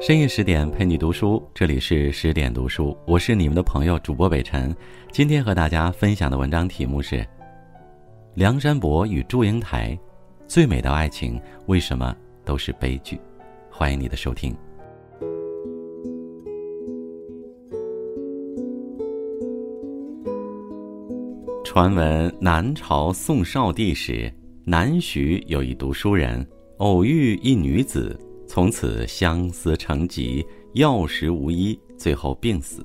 深夜十点陪你读书，这里是十点读书，我是你们的朋友主播北辰。今天和大家分享的文章题目是《梁山伯与祝英台》，最美的爱情为什么都是悲剧？欢迎你的收听。传闻南朝宋少帝时，南徐有一读书人偶遇一女子。从此相思成疾，药食无医，最后病死。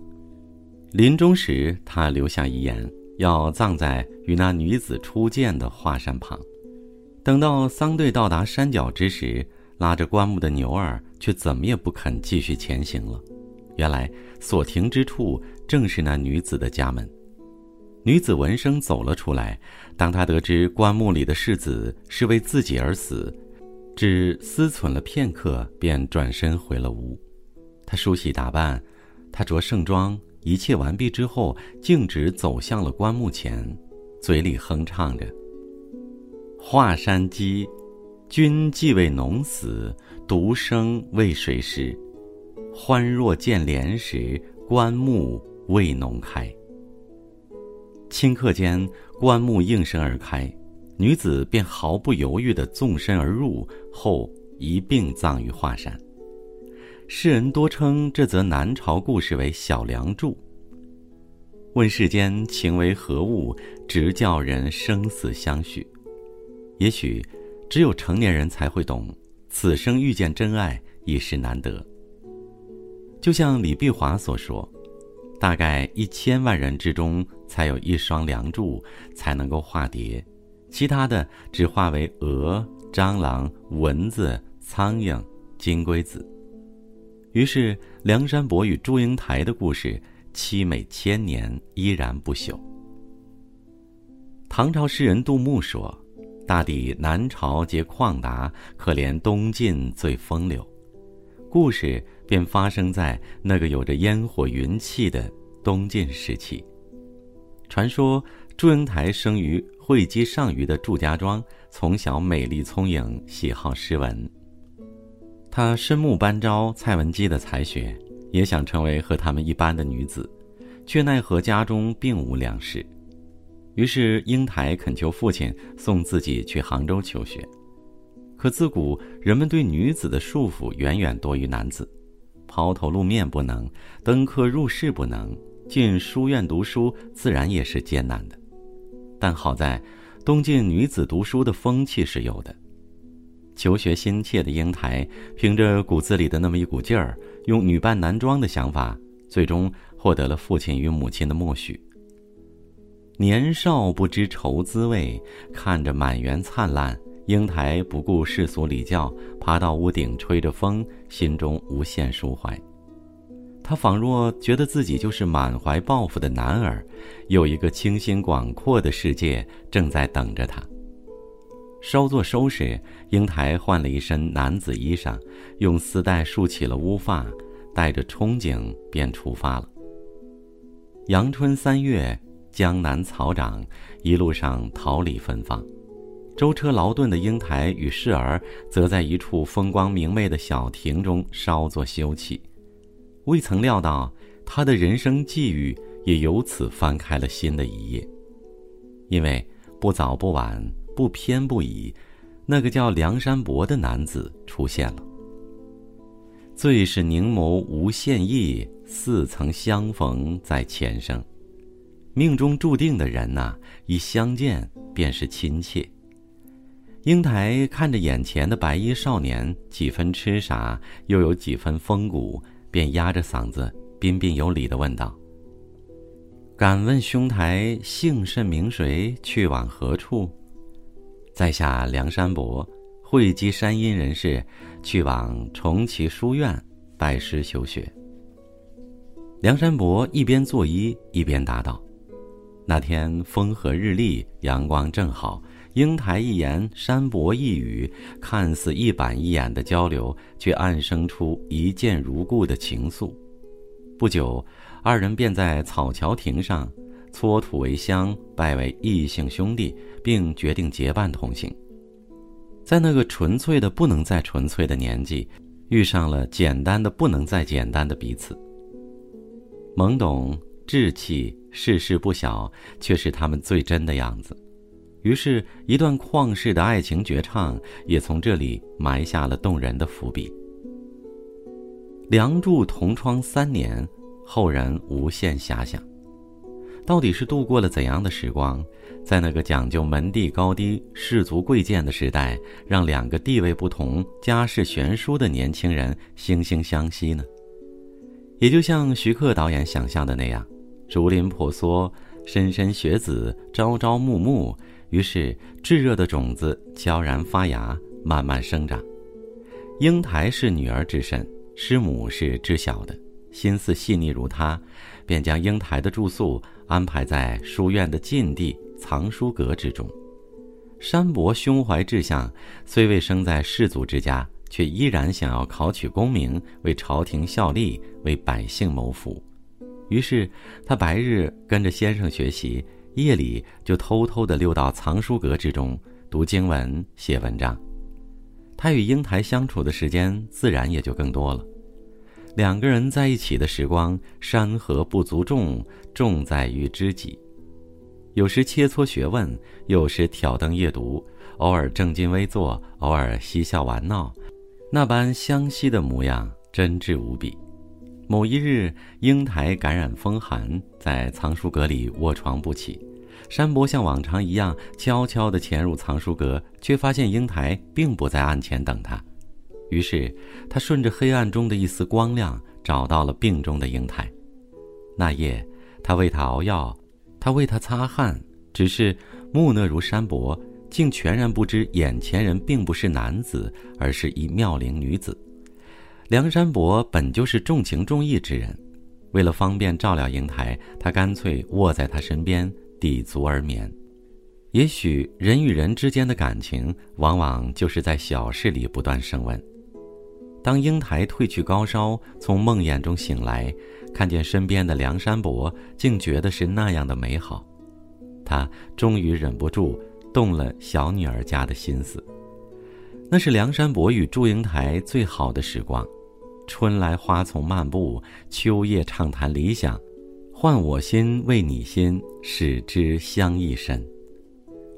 临终时，他留下遗言，要葬在与那女子初见的华山旁。等到丧队到达山脚之时，拉着棺木的牛儿却怎么也不肯继续前行了。原来所停之处正是那女子的家门。女子闻声走了出来，当她得知棺木里的世子是为自己而死。只思忖了片刻，便转身回了屋。他梳洗打扮，他着盛装，一切完毕之后，径直走向了棺木前，嘴里哼唱着：“华山鸡，君既为农死，独生为谁食？欢若见莲时，棺木为农开。”顷刻间，棺木应声而开。女子便毫不犹豫地纵身而入，后一并葬于华山。世人多称这则南朝故事为《小梁祝》。问世间情为何物，直叫人生死相许。也许，只有成年人才会懂，此生遇见真爱已是难得。就像李碧华所说：“大概一千万人之中，才有一双梁祝，才能够化蝶。”其他的只化为蛾、蟑螂、蚊子、苍蝇、金龟子。于是，梁山伯与祝英台的故事凄美千年，依然不朽。唐朝诗人杜牧说：“大抵南朝皆旷达，可怜东晋最风流。”故事便发生在那个有着烟火云气的东晋时期。传说祝英台生于。会稽上虞的祝家庄，从小美丽聪颖，喜好诗文。他深慕班昭、蔡文姬的才学，也想成为和他们一般的女子，却奈何家中并无粮食。于是英台恳求父亲送自己去杭州求学。可自古人们对女子的束缚远远多于男子，抛头露面不能，登科入室不能，进书院读书自然也是艰难的。但好在，东晋女子读书的风气是有的。求学心切的英台，凭着骨子里的那么一股劲儿，用女扮男装的想法，最终获得了父亲与母亲的默许。年少不知愁滋味，看着满园灿烂，英台不顾世俗礼教，爬到屋顶吹着风，心中无限抒怀。他仿若觉得自己就是满怀抱负的男儿，有一个清新广阔的世界正在等着他。稍作收拾，英台换了一身男子衣裳，用丝带束起了乌发，带着憧憬便出发了。阳春三月，江南草长，一路上桃李芬芳。舟车劳顿的英台与侍儿，则在一处风光明媚的小亭中稍作休憩。未曾料到，他的人生际遇也由此翻开了新的一页。因为不早不晚，不偏不倚，那个叫梁山伯的男子出现了。最是凝眸无限意，似曾相逢在前生。命中注定的人呐，一相见便是亲切。英台看着眼前的白衣少年，几分痴傻，又有几分风骨。便压着嗓子，彬彬有礼地问道：“敢问兄台姓甚名谁？去往何处？”在下梁山伯，会稽山阴人士，去往重启书院拜师求学。梁山伯一边作揖一边答道：“那天风和日丽，阳光正好。”英台一言，山伯一语，看似一板一眼的交流，却暗生出一见如故的情愫。不久，二人便在草桥亭上搓土为香，拜为异姓兄弟，并决定结伴同行。在那个纯粹的不能再纯粹的年纪，遇上了简单的不能再简单的彼此。懵懂、稚气、世事不晓，却是他们最真的样子。于是，一段旷世的爱情绝唱也从这里埋下了动人的伏笔。梁祝同窗三年，后人无限遐想。到底是度过了怎样的时光，在那个讲究门第高低、士族贵贱的时代，让两个地位不同、家世悬殊的年轻人惺惺相惜呢？也就像徐克导演想象的那样，竹林婆娑，莘莘学子，朝朝暮暮。于是，炙热的种子悄然发芽，慢慢生长。英台是女儿之身，师母是知晓的，心思细腻如她，便将英台的住宿安排在书院的禁地藏书阁之中。山伯胸怀志向，虽未生在士族之家，却依然想要考取功名，为朝廷效力，为百姓谋福。于是，他白日跟着先生学习。夜里就偷偷地溜到藏书阁之中读经文、写文章。他与英台相处的时间自然也就更多了。两个人在一起的时光，山河不足重，重在于知己。有时切磋学问，有时挑灯夜读，偶尔正襟危坐，偶尔嬉笑玩闹，那般相惜的模样，真挚无比。某一日，英台感染风寒，在藏书阁里卧床不起。山伯像往常一样悄悄地潜入藏书阁，却发现英台并不在案前等他。于是，他顺着黑暗中的一丝光亮，找到了病中的英台。那夜，他为他熬药，他为他擦汗，只是木讷如山伯，竟全然不知眼前人并不是男子，而是一妙龄女子。梁山伯本就是重情重义之人，为了方便照料英台，他干脆卧在他身边，抵足而眠。也许人与人之间的感情，往往就是在小事里不断升温。当英台褪去高烧，从梦魇中醒来，看见身边的梁山伯，竟觉得是那样的美好，他终于忍不住动了小女儿家的心思。那是梁山伯与祝英台最好的时光，春来花丛漫步，秋夜畅谈理想，换我心为你心，使之相依深。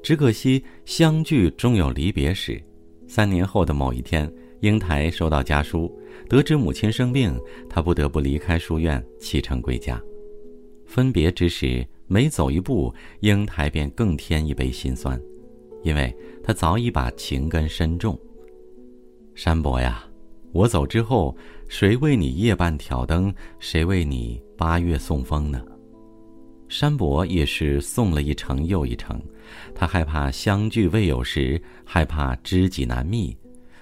只可惜相聚终有离别时。三年后的某一天，英台收到家书，得知母亲生病，他不得不离开书院，启程归家。分别之时，每走一步，英台便更添一杯心酸，因为他早已把情根深种。山伯呀，我走之后，谁为你夜半挑灯？谁为你八月送风呢？山伯也是送了一程又一程，他害怕相聚未有时，害怕知己难觅，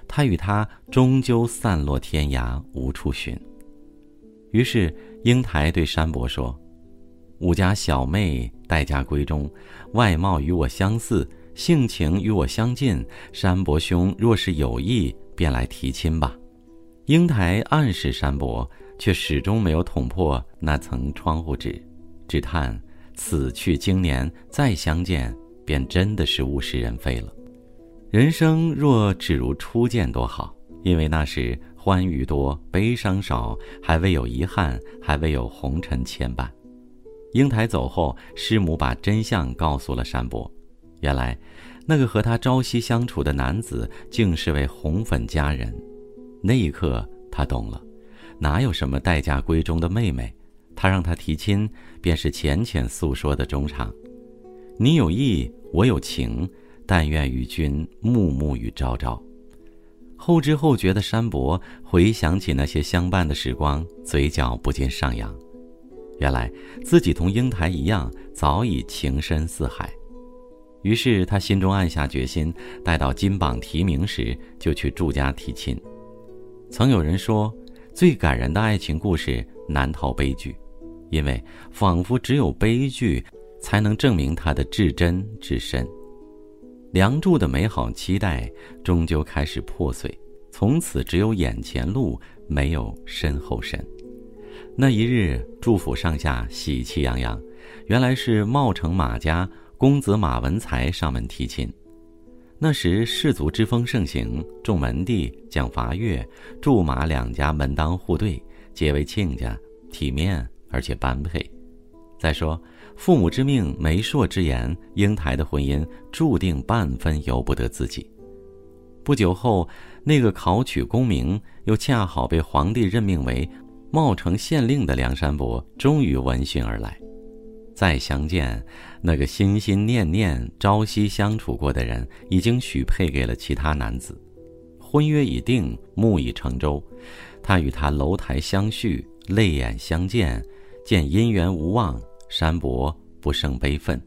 他与他终究散落天涯无处寻。于是英台对山伯说：“吾家小妹待嫁闺中，外貌与我相似，性情与我相近。山伯兄若是有意。”便来提亲吧，英台暗示山伯，却始终没有捅破那层窗户纸，只叹此去经年，再相见便真的是物是人非了。人生若只如初见多好，因为那时欢愉多，悲伤少，还未有遗憾，还未有红尘牵绊。英台走后，师母把真相告诉了山伯，原来。那个和他朝夕相处的男子，竟是位红粉佳人。那一刻，他懂了，哪有什么待嫁闺中的妹妹？他让他提亲，便是浅浅诉说的衷肠。你有意，我有情，但愿与君暮暮与朝朝。后知后觉的山伯回想起那些相伴的时光，嘴角不禁上扬。原来自己同英台一样，早已情深似海。于是他心中暗下决心，待到金榜题名时，就去祝家提亲。曾有人说，最感人的爱情故事难逃悲剧，因为仿佛只有悲剧，才能证明它的至真至深。梁祝的美好期待终究开始破碎，从此只有眼前路，没有身后身。那一日，祝府上下喜气洋洋，原来是茂城马家。公子马文才上门提亲，那时士族之风盛行，众门第讲伐越，驻马两家门当户对，结为亲家，体面而且般配。再说父母之命、媒妁之言，英台的婚姻注定半分由不得自己。不久后，那个考取功名又恰好被皇帝任命为茂城县令的梁山伯，终于闻讯而来。再相见，那个心心念念、朝夕相处过的人，已经许配给了其他男子，婚约已定，木已成舟。他与他楼台相叙，泪眼相见，见姻缘无望，山伯不胜悲愤。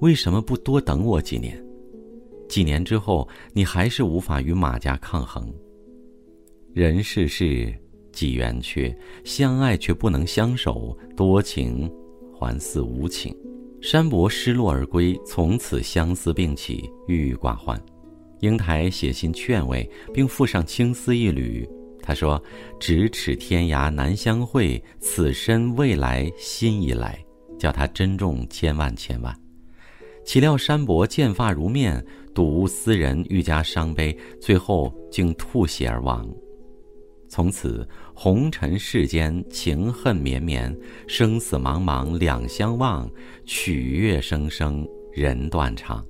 为什么不多等我几年？几年之后，你还是无法与马家抗衡。人世事，几圆缺，相爱却不能相守，多情。还似无情，山伯失落而归，从此相思并起，郁郁寡欢。英台写信劝慰，并附上青丝一缕。他说：“咫尺天涯难相会，此身未来心已来。”叫他珍重千万千万。岂料山伯见发如面，睹物思人，愈加伤悲，最后竟吐血而亡。从此，红尘世间情恨绵绵，生死茫茫两相望，曲月声声人断肠。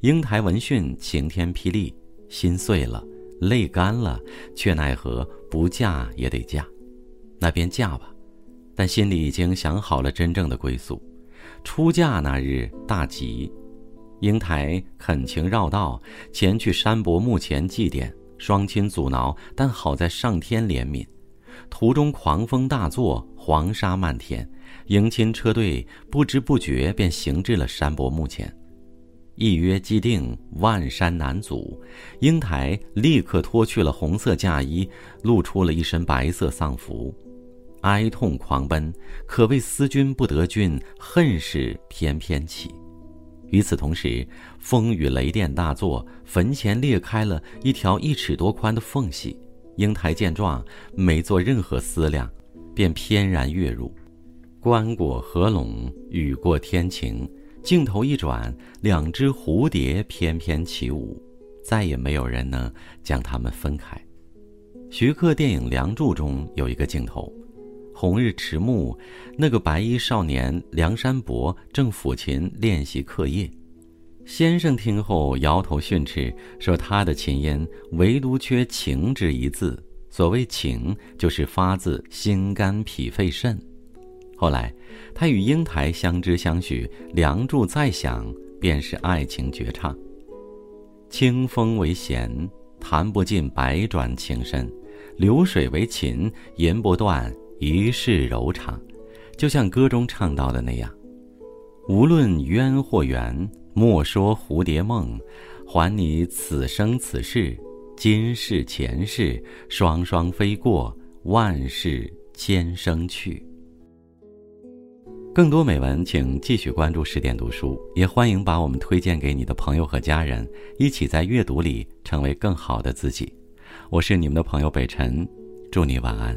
英台闻讯，晴天霹雳，心碎了，泪干了，却奈何不嫁也得嫁，那便嫁吧。但心里已经想好了真正的归宿。出嫁那日大吉，英台恳情绕道前去山伯墓前祭奠。双亲阻挠，但好在上天怜悯。途中狂风大作，黄沙漫天，迎亲车队不知不觉便行至了山伯墓前。一约既定，万山难阻。英台立刻脱去了红色嫁衣，露出了一身白色丧服，哀痛狂奔，可谓思君不得君，恨事翩翩起。与此同时，风雨雷电大作，坟前裂开了一条一尺多宽的缝隙。英台见状，没做任何思量，便翩然跃入。棺椁合拢，雨过天晴。镜头一转，两只蝴蝶翩翩起舞，再也没有人能将它们分开。徐克电影《梁祝》中有一个镜头。红日迟暮，那个白衣少年梁山伯正抚琴练习课业。先生听后摇头训斥，说他的琴音唯独缺“情”之一字。所谓“情”，就是发自心肝脾肺肾。后来，他与英台相知相许，《梁祝》再响，便是爱情绝唱。清风为弦，弹不尽百转情深；流水为琴，吟不断。一世柔肠，就像歌中唱到的那样，无论冤或缘，莫说蝴蝶梦，还你此生此世，今世前世，双双飞过，万世千生去。更多美文，请继续关注十点读书，也欢迎把我们推荐给你的朋友和家人，一起在阅读里成为更好的自己。我是你们的朋友北辰，祝你晚安。